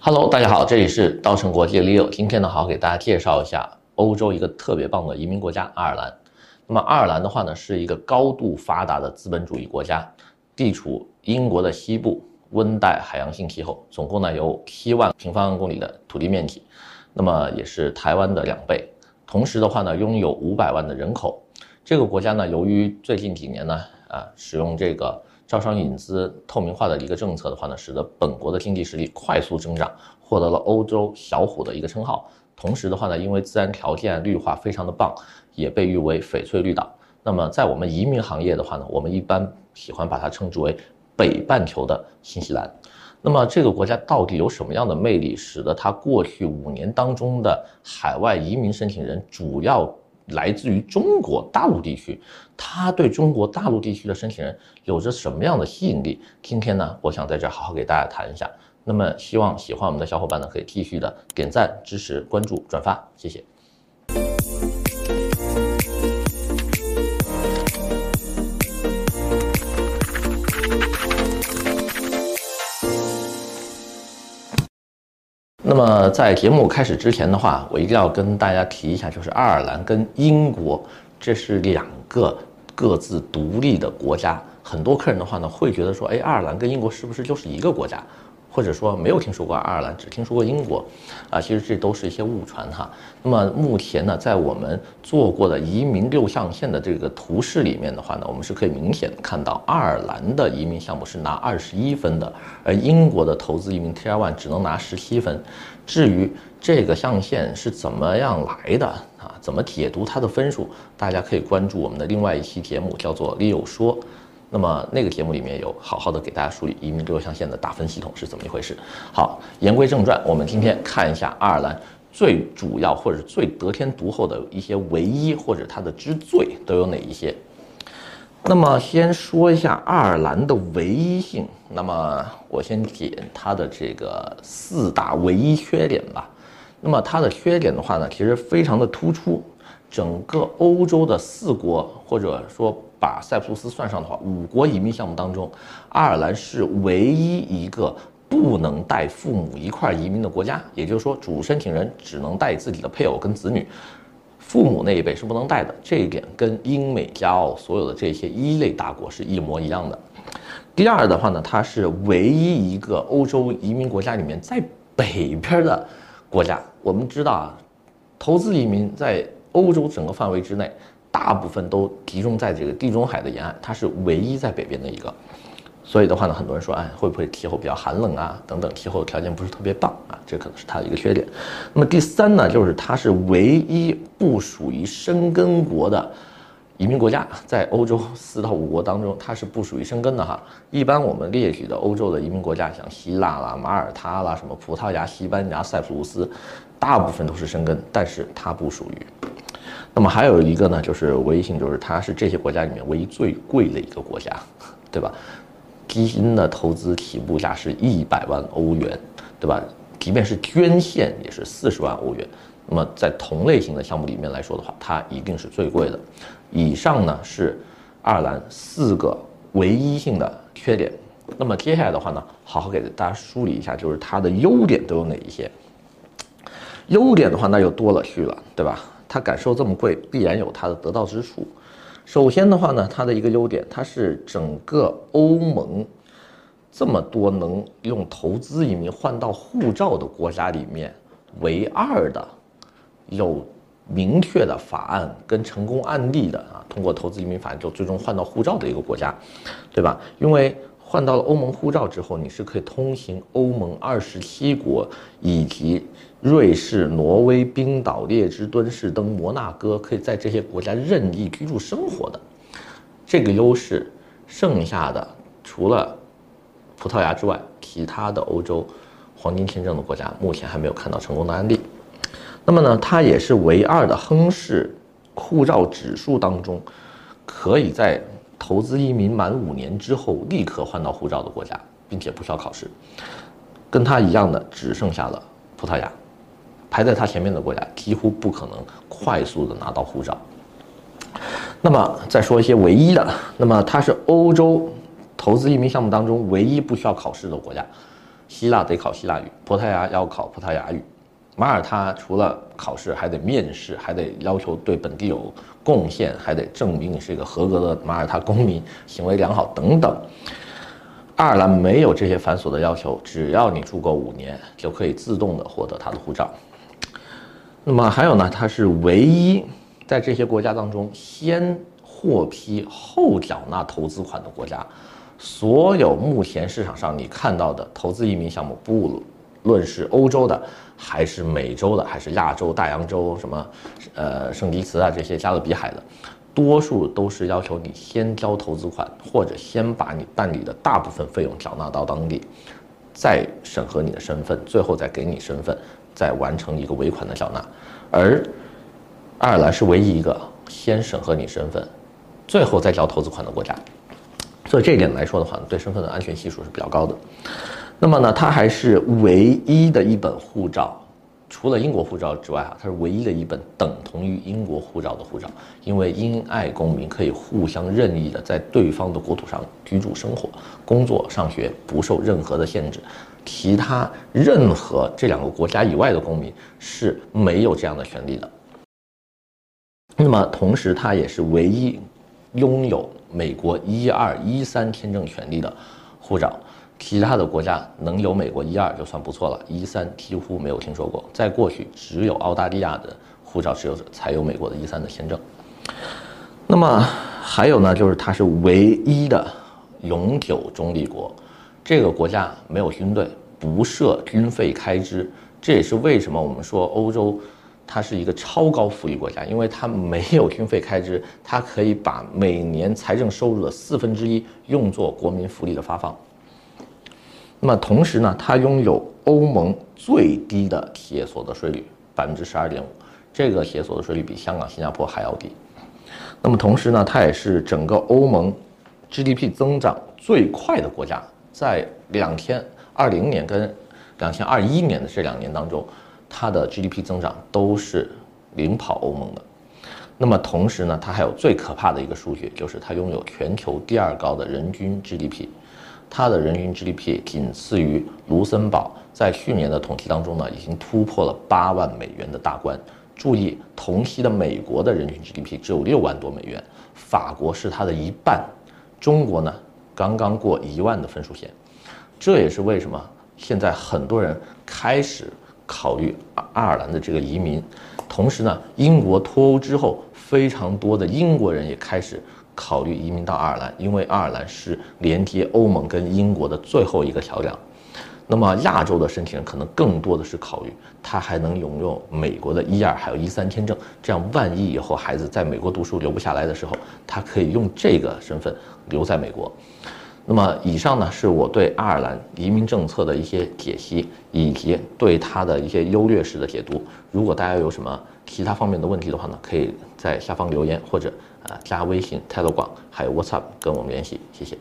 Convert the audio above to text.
Hello，大家好，这里是稻盛国际 Leo。今天呢，好好给大家介绍一下欧洲一个特别棒的移民国家——爱尔兰。那么，爱尔兰的话呢，是一个高度发达的资本主义国家，地处英国的西部，温带海洋性气候，总共呢有七万平方公里的土地面积，那么也是台湾的两倍。同时的话呢，拥有五百万的人口。这个国家呢，由于最近几年呢，啊，使用这个。招商引资透明化的一个政策的话呢，使得本国的经济实力快速增长，获得了欧洲小虎的一个称号。同时的话呢，因为自然条件绿化非常的棒，也被誉为翡翠绿岛。那么在我们移民行业的话呢，我们一般喜欢把它称之为北半球的新西兰。那么这个国家到底有什么样的魅力，使得它过去五年当中的海外移民申请人主要来自于中国大陆地区，它对中国大陆地区的申请人有着什么样的吸引力？今天呢，我想在这好好给大家谈一下。那么，希望喜欢我们的小伙伴呢，可以继续的点赞、支持、关注、转发，谢谢。那么在节目开始之前的话，我一定要跟大家提一下，就是爱尔兰跟英国，这是两个各自独立的国家。很多客人的话呢，会觉得说，哎，爱尔兰跟英国是不是就是一个国家？或者说没有听说过爱尔兰，只听说过英国，啊，其实这都是一些误传哈。那么目前呢，在我们做过的移民六象限的这个图示里面的话呢，我们是可以明显看到，爱尔兰的移民项目是拿二十一分的，而英国的投资移民 Tier One 只能拿十七分。至于这个象限是怎么样来的啊，怎么解读它的分数，大家可以关注我们的另外一期节目，叫做 Leo 说。那么那个节目里面有好好的给大家梳理移民六象限的打分系统是怎么一回事。好，言归正传，我们今天看一下爱尔兰最主要或者最得天独厚的一些唯一或者它的之最都有哪一些。那么先说一下爱尔兰的唯一性。那么我先解它的这个四大唯一缺点吧。那么它的缺点的话呢，其实非常的突出。整个欧洲的四国，或者说把塞浦路斯算上的话，五国移民项目当中，爱尔兰是唯一一个不能带父母一块移民的国家。也就是说，主申请人只能带自己的配偶跟子女，父母那一辈是不能带的。这一点跟英美加澳所有的这些一类大国是一模一样的。第二的话呢，它是唯一一个欧洲移民国家里面在北边的国家。我们知道啊，投资移民在欧洲整个范围之内，大部分都集中在这个地中海的沿岸，它是唯一在北边的一个。所以的话呢，很多人说，哎，会不会气候比较寒冷啊？等等，气候条件不是特别棒啊，这可能是它的一个缺点。那么第三呢，就是它是唯一不属于申根国的移民国家，在欧洲四到五国当中，它是不属于申根的哈。一般我们列举的欧洲的移民国家，像希腊啦、马耳他啦、什么葡萄牙、西班牙、塞浦路斯，大部分都是申根，但是它不属于。那么还有一个呢，就是唯一性，就是它是这些国家里面唯一最贵的一个国家，对吧？基金的投资起步价是一百万欧元，对吧？即便是捐献也是四十万欧元。那么在同类型的项目里面来说的话，它一定是最贵的。以上呢是爱尔兰四个唯一性的缺点。那么接下来的话呢，好好给大家梳理一下，就是它的优点都有哪一些？优点的话，那就多了去了，对吧？它感受这么贵，必然有它的得到之处。首先的话呢，它的一个优点，它是整个欧盟这么多能用投资移民换到护照的国家里面唯二的有明确的法案跟成功案例的啊，通过投资移民法案就最终换到护照的一个国家，对吧？因为换到了欧盟护照之后，你是可以通行欧盟二十七国以及瑞士、挪威、冰岛、列支敦士登、摩纳哥，可以在这些国家任意居住生活的这个优势。剩下的除了葡萄牙之外，其他的欧洲黄金签证的国家目前还没有看到成功的案例。那么呢，它也是唯二的亨氏护照指数当中可以在。投资移民满五年之后立刻换到护照的国家，并且不需要考试，跟它一样的只剩下了葡萄牙，排在它前面的国家几乎不可能快速的拿到护照。那么再说一些唯一的，那么它是欧洲投资移民项目当中唯一不需要考试的国家，希腊得考希腊语，葡萄牙要考葡萄牙语。马耳他除了考试，还得面试，还得要求对本地有贡献，还得证明你是一个合格的马耳他公民，行为良好等等。爱尔兰没有这些繁琐的要求，只要你住够五年，就可以自动的获得他的护照。那么还有呢，它是唯一在这些国家当中先获批后缴纳投资款的国家。所有目前市场上你看到的投资移民项目，不无论是欧洲的。还是美洲的，还是亚洲、大洋洲什么，呃，圣迪茨啊这些加勒比海的，多数都是要求你先交投资款，或者先把你办理的大部分费用缴纳到当地，再审核你的身份，最后再给你身份，再完成一个尾款的缴纳。而爱尔兰是唯一一个先审核你身份，最后再交投资款的国家，所以这一点来说的话，对身份的安全系数是比较高的。那么呢，它还是唯一的一本护照，除了英国护照之外啊，它是唯一的一本等同于英国护照的护照。因为英爱公民可以互相任意的在对方的国土上居住、生活、工作、上学，不受任何的限制。其他任何这两个国家以外的公民是没有这样的权利的。那么同时，它也是唯一拥有美国一二一三签证权利的护照。其他的国家能有美国一二就算不错了，一三几乎没有听说过。在过去，只有澳大利亚的护照持有者才有美国的一三的签证。那么还有呢，就是它是唯一的永久中立国，这个国家没有军队，不设军费开支。这也是为什么我们说欧洲它是一个超高福利国家，因为它没有军费开支，它可以把每年财政收入的四分之一用作国民福利的发放。那么同时呢，它拥有欧盟最低的企业所得税率百分之十二点五，这个企业所得税率比香港、新加坡还要低。那么同时呢，它也是整个欧盟 GDP 增长最快的国家，在两千二零年跟两千二一年的这两年当中，它的 GDP 增长都是领跑欧盟的。那么同时呢，它还有最可怕的一个数据，就是它拥有全球第二高的人均 GDP。它的人均 GDP 仅次于卢森堡，在去年的统计当中呢，已经突破了八万美元的大关。注意，同期的美国的人均 GDP 只有六万多美元，法国是它的一半，中国呢刚刚过一万的分数线。这也是为什么现在很多人开始考虑爱尔兰的这个移民。同时呢，英国脱欧之后，非常多的英国人也开始。考虑移民到爱尔兰，因为爱尔兰是连接欧盟跟英国的最后一个桥梁。那么亚洲的申请人可能更多的是考虑，他还能拥有美国的一二还有一三签证，这样万一以后孩子在美国读书留不下来的时候，他可以用这个身份留在美国。那么以上呢，是我对爱尔兰移民政策的一些解析，以及对它的一些优劣势的解读。如果大家有什么其他方面的问题的话呢，可以在下方留言或者。啊，加微信、泰勒广还有 WhatsApp，跟我们联系，谢谢。